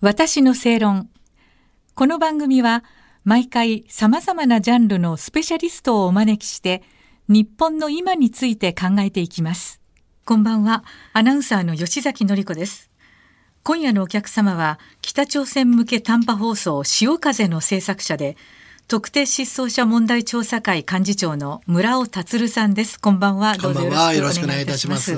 私の正論。この番組は毎回様々なジャンルのスペシャリストをお招きして日本の今について考えていきます。こんばんは、アナウンサーの吉崎のり子です。今夜のお客様は北朝鮮向け短波放送潮風の制作者で特定失踪者問題調査会幹事長の村尾達さんです。こんばんは。どうぞよろしくお願いいたします。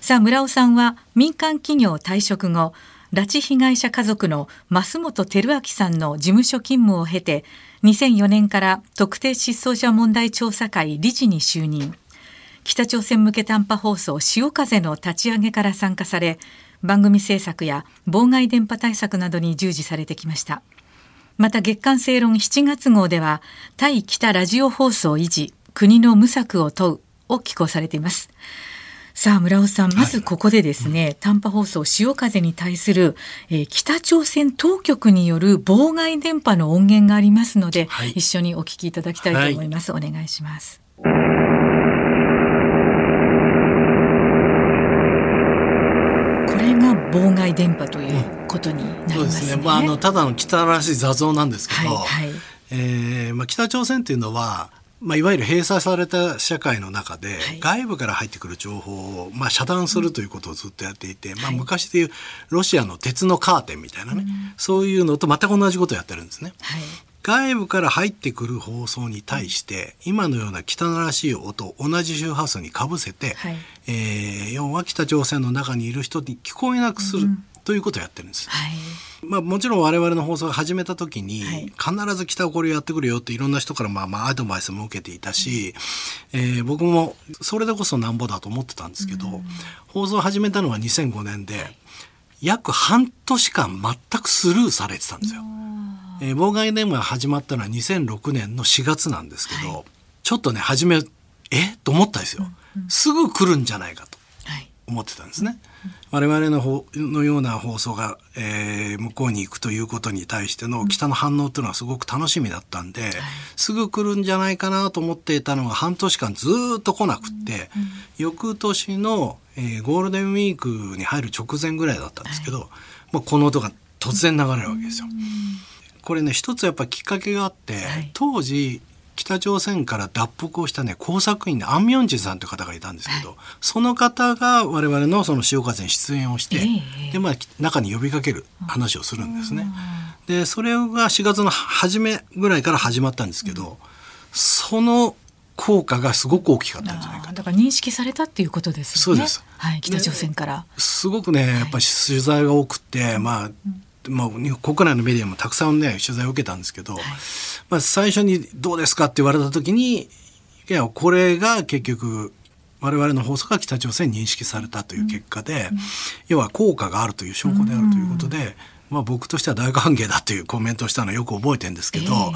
さあ、村尾さんは民間企業退職後、拉致被害者家族の増本照明さんの事務所勤務を経て2004年から特定失踪者問題調査会理事に就任。北朝鮮向け短波放送潮風の立ち上げから参加され番組制作や妨害電波対策などに従事されてきました。また月刊正論7月号では対北ラジオ放送維持国の無策を問うを寄稿されています。さあ村尾さんまずここでですね、はい、短波放送潮風に対する、えー、北朝鮮当局による妨害電波の音源がありますので、はい、一緒にお聞きいただきたいと思います、はい、お願いします。これが妨害電波ということになりますね、うん、そうですね。まああのただの汚らしい雑音なんですけど、はいはい、えー、まあ北朝鮮というのはまあ、いわゆる閉鎖された社会の中で、外部から入ってくる情報を、まあ、遮断するということをずっとやっていて、まあ、昔でいうロシアの鉄のカーテンみたいなね、そういうのと全く同じことをやってるんですね。外部から入ってくる放送に対して、今のような汚らしい音を同じ周波数にかぶせて、はい、えー、要は北朝鮮の中にいる人に聞こえなくする、ということをやってるんです。はい。まあ、もちろん我々の放送を始めた時に、必ず北をこれやってくるよっていろんな人からまあまあアドバイスも受けていたし、えー、僕もそれでこそなんぼだと思ってたんですけど、放送を始めたのは2005年で、約半年間全くスルーされてたんですよ。えー、妨害電話が始まったのは2006年の4月なんですけど、はい、ちょっとね初めえ？と思ったんですよ、うんうん、すぐ来るんじゃないかと思ってたんですね。我々の方のような放送が、えー、向こうに行くということに対しての北の反応というのはすごく楽しみだったんで、すぐ来るんじゃないかなと思っていたのが半年間ずっと来なくって、翌年の、えー、ゴールデンウィークに入る直前ぐらいだったんですけど、まあ、この音が突然流れるわけですよ。これね一つやっぱきっかけがあって、当時北朝鮮から脱北をしたね工作員のアン・ミョンジンさんという方がいたんですけど、はい、その方が我々のその潮風に出演をして、えー、でまあ中に呼びかける話をするんですね。でそれが4月の初めぐらいから始まったんですけど、うん、その効果がすごく大きかったんじゃないかだから認識されたっていうことですよね。そうです。はい、北朝鮮から。すごくね、やっぱり取材が多くて、まあ、うんまあ、国内のメディアもたくさんね取材を受けたんですけど、はい、まあ、最初に「どうですか?」って言われた時にいやこれが結局我々の放送が北朝鮮に認識されたという結果で、うん、要は効果があるという証拠であるということで、うん、まあ、僕としては大歓迎だというコメントをしたのをよく覚えてるんですけど、えー、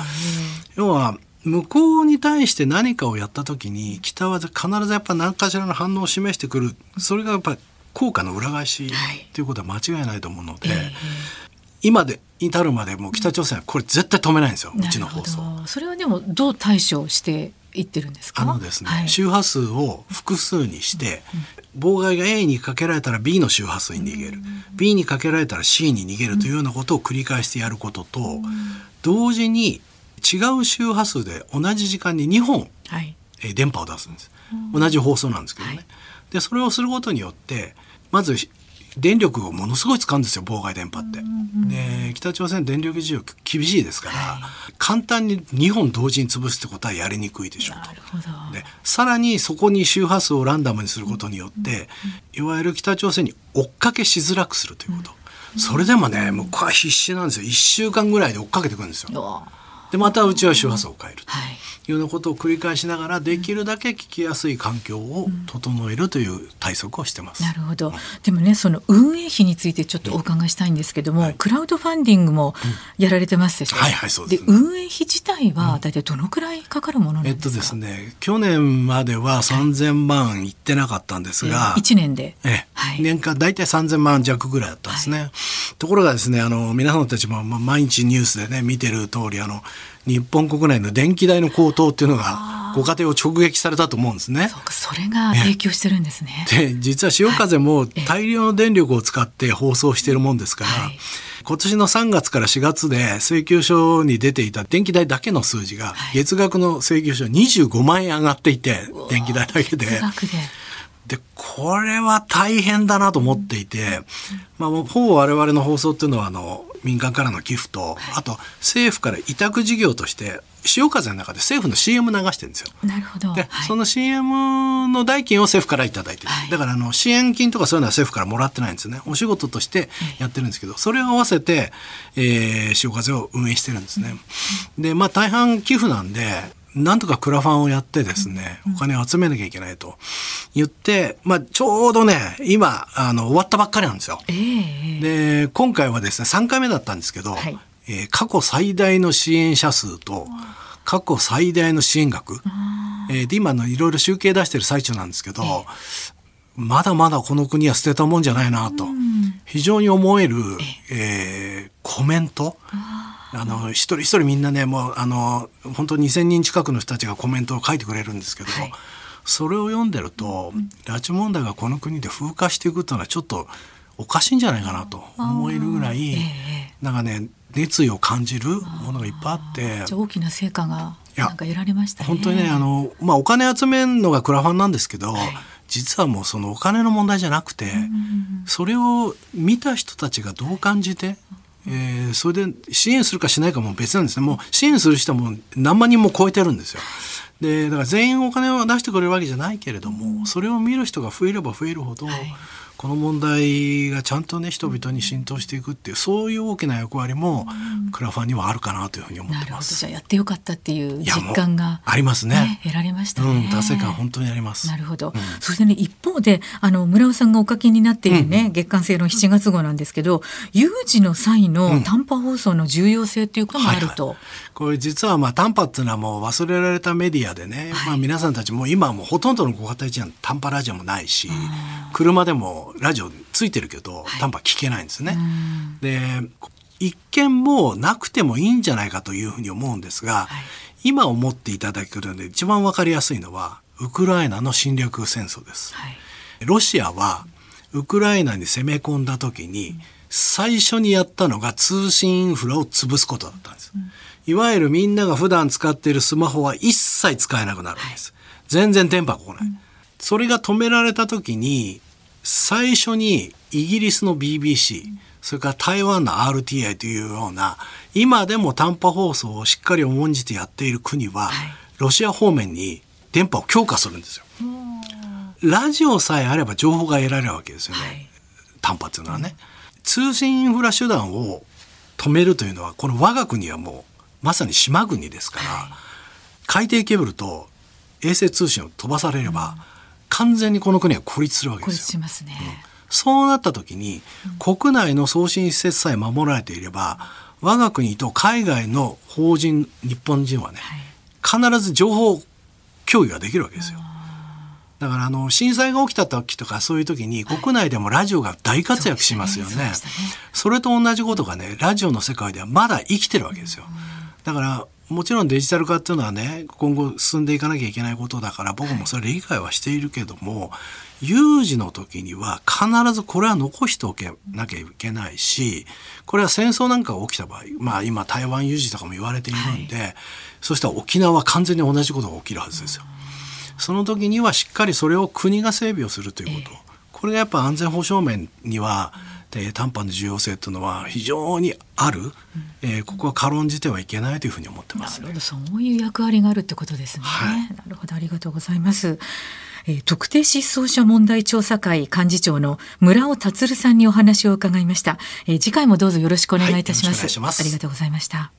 要は向こうに対して何かをやった時に北は必ずやっぱ何かしらの反応を示してくる。それがやっぱり効果の裏返しとい。うことは間違いないと思うので。えー今で至るまでも北朝鮮はこれ絶対止めないんですよ、うちの放送。それはでもどう対処していってるんですか？あのですね、はい、周波数を複数にして、妨害が A にかけられたら B の周波数に逃げる、B にかけられたら C に逃げるというようなことを繰り返してやることと、同時に違う周波数で同じ時間に2本、はい、え電波を出すんです。同じ放送なんですけどね。はい、でそれをすることによってまず電力をものすごい使うんですよ妨害電波って。で北朝鮮電力事情厳しいですから、はい、簡単に2本同時に潰すってことはやりにくいでしょうと。でさらにそこに周波数をランダムにすることによって、いわゆる北朝鮮に追っかけしづらくするということ。それでもね向こうは必死なんですよ1週間ぐらいで追っかけてくるんですよ。でまたうちは周波数を変える。はいいうようなことを繰り返しながらできるだけ聞きやすい環境を整えるという対策をしてます。なるほど。でもねその運営費についてちょっとお伺いしたいんですけども、はい、クラウドファンディングもやられてますでしょ？うん、はいはいそうです、ね、で運営費自体は大体どのくらいかかるものなんですか？えっとですね去年までは三千万いってなかったんですが、一、はい、年で、ええ、はい、年間大体三千万弱ぐらいだったんですね。はい、ところがですねあの皆さんたちも毎日ニュースでね見てる通りあの日本国内の電気代の高騰っていうのがご家庭を直撃されたと思うんですね。そうか、それが影響してるんですね。で、実は潮風も大量の電力を使って放送しているもんですから、はい、今年の3月から4月で請求書に出ていた電気代だけの数字が、月額の請求書25万円上がっていて、電気代だけで。で、これは大変だなと思っていて、まあ、ほぼ我々の放送っていうのは、あの、民間からの寄付と、あと政府から委託事業として潮風の中で政府の CM 流してるんですよ。なるほど。で、はい、その CM の代金を政府から頂いてる、はい、だからあの支援金とかそういうのは政府からもらってないんですよね。お仕事としてやってるんですけど、それを合わせて、えー、潮風を運営してるんですね。で、まあ大半寄付なんで、なんとかクラファンをやってですね、お金を集めなきゃいけないと。言って、まあ、ちょうどね、今、あの、終わったばっかりなんですよ。えー、で、今回はですね、3回目だったんですけど、はい、えー、過去最大の支援者数と、過去最大の支援額、えー、で、今のいろいろ集計出してる最中なんですけど、えー、まだまだこの国は捨てたもんじゃないなと、非常に思える、えー、コメント、あの一人一人みんなねもうあの本当に2,000人近くの人たちがコメントを書いてくれるんですけど、はい、それを読んでると、うん、拉致問題がこの国で風化していくというのはちょっとおかしいんじゃないかなと思えるぐらい、えー、なんかね熱意を感じるものがいっぱいあって大きな成果がなんか得られました、ね、本当にねあの、まあ、お金集めるのがクラファンなんですけど、はい、実はもうそのお金の問題じゃなくて、それを見た人たちがどう感じてえー、それで支援するかしないかも別なんですねもう支援する人も何万人も超えてるんですよ。でだから全員お金を出してくれるわけじゃないけれども、それを見る人が増えれば増えるほど、はい、この問題がちゃんとね人々に浸透していくっていうそういう大きな役割もクラファンにはあるかなというふうに思ってます。じゃあやってよかったっていう実感が、ありますね、ね、得られましたね。うん、達成感本当にあります。なるほど。うん、そしてね一方であの村尾さんがお書きになっているね、うん、月刊性の7月号なんですけど有事の際の短波放送の重要性っていうかもあると。はいはい、これ実はまあ短波っていうのはもう忘れられたメディアでね、はい、まあ皆さんたちも今はもうほとんどのご家庭じゃ短波ラジオもないし、車でもラジオついてるけど、短波聞けないんですね。で一見もうなくてもいいんじゃないかというふうに思うんですが、はい、今思っていただけるので一番わかりやすいのはウクライナの侵略戦争です。はい、ロシアはウクライナに攻め込んだ時に、最初にやったのが通信インフラを潰すことだったんです。うん、いわゆるみんなが普段使っているスマホは一切使えなくなるんです。はい、全然電波が来ない。うん、それが止められた時に最初にイギリスの BBC、それから台湾の RTI というような今でも短波放送をしっかり重んじてやっている国は、ロシア方面に電波を強化するんですよ。ラジオさえあれば情報が得られるわけですよね、はい、短波っていうのはね。通信インフラ手段を止めるというのはこの我が国はもうまさに島国ですから、はい、海底ケーブルと衛星通信を飛ばされれば、うん完全にこの国は孤立するわけですよ。ね。うん、そうなった時に、国内の送信施設さえ守られていれば我が国と海外の法人日本人はね、はい、必ず情報共有ができるわけですよ。だからあの震災が起きた時とかそういう時に国内でもラジオが大活躍しますよね。はい、そね。それと同じことがねラジオの世界ではまだ生きてるわけですよ。だからもちろんデジタル化っていうのはね今後進んでいかなきゃいけないことだから僕もそれ理解はしているけども、有事の時には必ずこれは残しておけなきゃいけないしこれは戦争なんかが起きた場合まあ今台湾有事とかも言われているんで、はい、そしたら沖縄は完全に同じことが起きるはずですよ。その時にはしっかりそれを国が整備をするということ、これがやっぱ安全保障面には、で短波の重要性というのは非常にある、うん、えー、ここは軽んじてはいけないというふうに思ってます、ね、そういう役割があるってことですね、はい、なるほど。ありがとうございます。えー、特定失踪者問題調査会幹事長の村尾達さんにお話を伺いました、えー、次回もどうぞよろしくお願いいたします、はい、ます。ありがとうございました。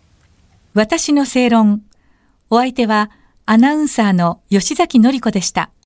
私の正論。お相手はアナウンサーの吉崎紀子でした